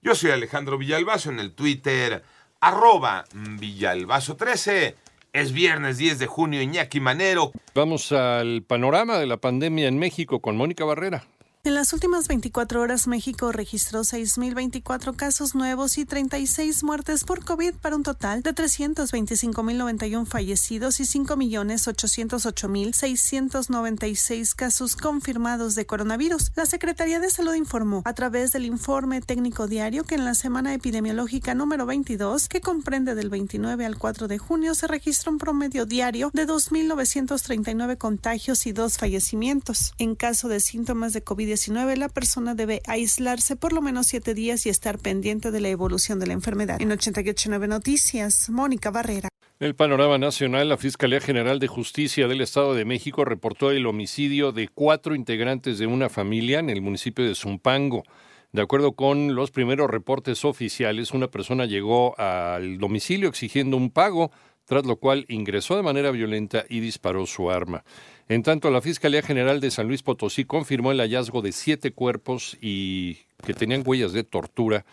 Yo soy Alejandro Villalbazo en el Twitter, arroba Villalbazo13. Es viernes 10 de junio, Iñaki Manero. Vamos al panorama de la pandemia en México con Mónica Barrera. En las últimas 24 horas, México registró 6.024 casos nuevos y 36 muertes por COVID para un total de 325.091 fallecidos y 5.808.696 casos confirmados de coronavirus. La Secretaría de Salud informó a través del informe técnico diario que en la semana epidemiológica número 22, que comprende del 29 al 4 de junio, se registra un promedio diario de 2.939 contagios y dos fallecimientos. En caso de síntomas de La persona debe aislarse por lo menos siete días y estar pendiente de la evolución de la enfermedad. En 889 Noticias, Mónica Barrera. En el panorama nacional, la Fiscalía General de Justicia del Estado de México reportó el homicidio de cuatro integrantes de una familia en el municipio de Zumpango. De acuerdo con los primeros reportes oficiales, una persona llegó al domicilio exigiendo un pago, tras lo cual ingresó de manera violenta y disparó su arma. En tanto, la Fiscalía General de San Luis Potosí confirmó el hallazgo de siete cuerpos y que tenían huellas de tortura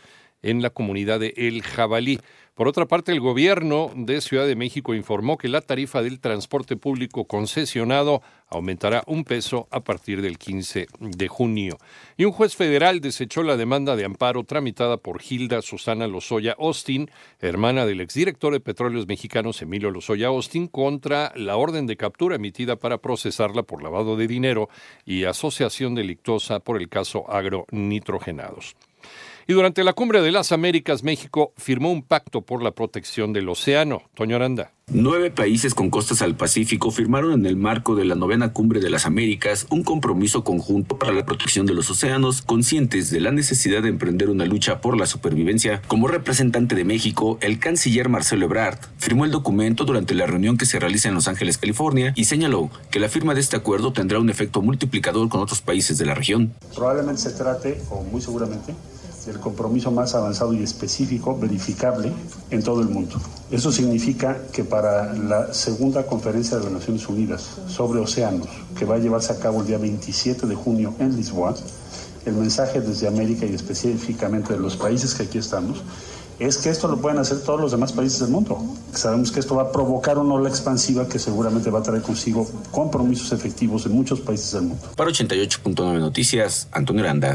en la comunidad de El Jabalí. Por otra parte, el gobierno de Ciudad de México informó que la tarifa del transporte público concesionado aumentará un peso a partir del 15 de junio. Y un juez federal desechó la demanda de amparo tramitada por Hilda Susana Lozoya Austin, hermana del exdirector de Petróleos Mexicanos Emilio Lozoya Austin, contra la orden de captura emitida para procesarla por lavado de dinero y asociación delictuosa por el caso agronitrogenados. Y durante la Cumbre de las Américas, México firmó un pacto por la protección del océano. Toño Aranda. Nueve países con costas al Pacífico firmaron en el marco de la novena Cumbre de las Américas un compromiso conjunto para la protección de los océanos, conscientes de la necesidad de emprender una lucha por la supervivencia. Como representante de México, el canciller Marcelo Ebrard firmó el documento durante la reunión que se realiza en Los Ángeles, California, y señaló que la firma de este acuerdo tendrá un efecto multiplicador con otros países de la región. Probablemente se trate, o muy seguramente, el compromiso más avanzado y específico, verificable en todo el mundo. Eso significa que para la segunda conferencia de las Naciones Unidas sobre océanos, que va a llevarse a cabo el día 27 de junio en Lisboa, el mensaje desde América y específicamente de los países que aquí estamos, es que esto lo pueden hacer todos los demás países del mundo. Sabemos que esto va a provocar una ola expansiva que seguramente va a traer consigo compromisos efectivos en muchos países del mundo. Para 88.9 Noticias, Antonio Aranda.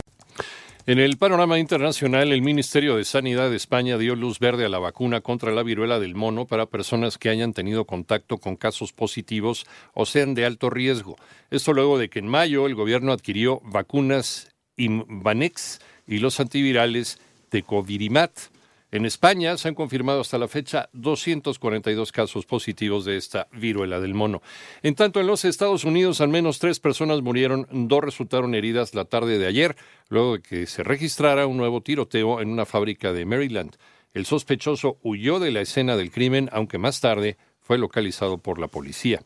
En el panorama internacional, el Ministerio de Sanidad de España dio luz verde a la vacuna contra la viruela del mono para personas que hayan tenido contacto con casos positivos o sean de alto riesgo. Esto luego de que en mayo el gobierno adquirió vacunas Imvanex y los antivirales Tecovirimat. En España se han confirmado hasta la fecha 242 casos positivos de esta viruela del mono. En tanto, en los Estados Unidos al menos tres personas murieron, dos resultaron heridas la tarde de ayer, luego de que se registrara un nuevo tiroteo en una fábrica de Maryland. El sospechoso huyó de la escena del crimen, aunque más tarde fue localizado por la policía.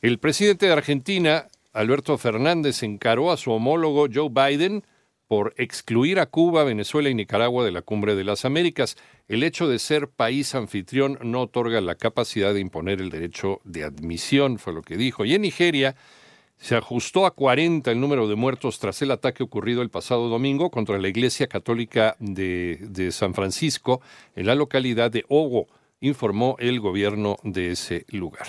El presidente de Argentina, Alberto Fernández, encaró a su homólogo Joe Biden por excluir a Cuba, Venezuela y Nicaragua de la Cumbre de las Américas. El hecho de ser país anfitrión no otorga la capacidad de imponer el derecho de admisión, fue lo que dijo. Y en Nigeria se ajustó a 40 el número de muertos tras el ataque ocurrido el pasado domingo contra la Iglesia Católica de, San Francisco en la localidad de Ogo, informó el gobierno de ese lugar.